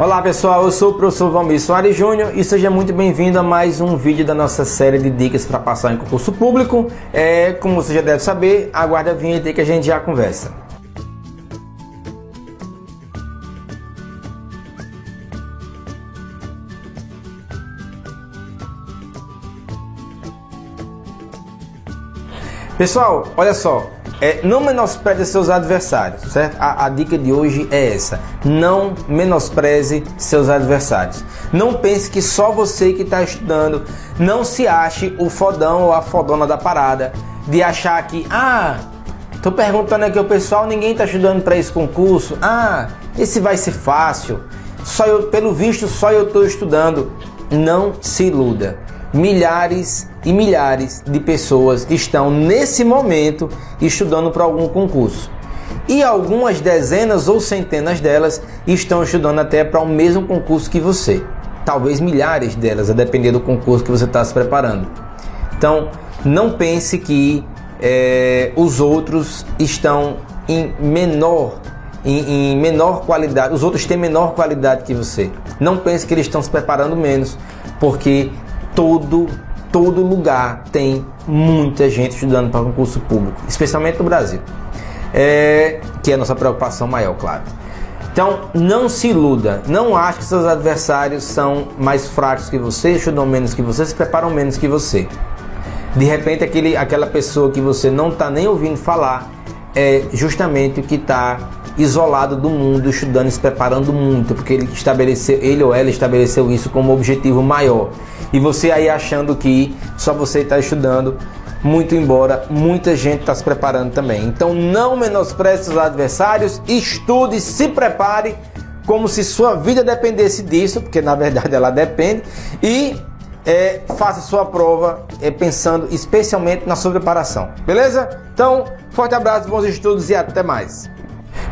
Olá pessoal, eu sou o professor Valmir Soares Júnior e seja muito bem-vindo a mais um vídeo da nossa série de dicas para passar em concurso público. É, como você já deve saber, aguarde a vinheta que a gente já conversa. Pessoal, olha só, é, não menospreze seus adversários, certo? A, a, dica de hoje é essa: não menospreze seus adversários. Não pense que só você que está estudando, não se ache o fodão ou a fodona da parada, de achar que, ah, tô perguntando aqui ao pessoal, ninguém está estudando para esse concurso, ah, esse vai ser fácil, só eu, pelo visto, só eu estou estudando. Não se iluda milhares e milhares de pessoas estão nesse momento estudando para algum concurso. E algumas dezenas ou centenas delas estão estudando até para o mesmo concurso que você. Talvez milhares delas, a depender do concurso que você está se preparando. Então, não pense que é, os outros estão em menor em, em, menor qualidade, os outros têm menor qualidade que você. Não pense que eles estão se preparando menos, porque todo todo lugar tem muita gente estudando para concurso público, especialmente no Brasil, é, que é a nossa preocupação maior, claro. Então, não se iluda, não ache que seus adversários são mais fracos que você, estudam menos que você, se preparam menos que você. De repente, aquele, aquela pessoa que você não está nem ouvindo falar é justamente o que está isolado do mundo, estudando e se preparando muito, porque ele estabeleceu, ele ou ela estabeleceu isso como objetivo maior. E você aí achando que só você está estudando, muito embora muita gente está se preparando também. Então não menospreze os adversários, estude, se prepare como se sua vida dependesse disso, porque na verdade ela depende, e é, faça sua prova é, pensando especialmente na sua preparação. Beleza? Então, forte abraço, bons estudos e até mais.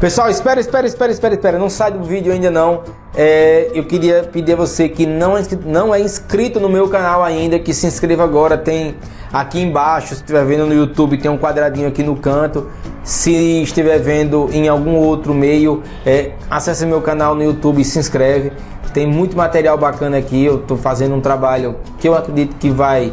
Pessoal, espera, espera, espera, espera, espera. Não sai do vídeo ainda não. É, eu queria pedir a você que não é, não é inscrito no meu canal ainda, que se inscreva agora. Tem aqui embaixo, se estiver vendo no YouTube, tem um quadradinho aqui no canto. Se estiver vendo em algum outro meio, é, acesse meu canal no YouTube e se inscreve. Tem muito material bacana aqui. Eu estou fazendo um trabalho que eu acredito que vai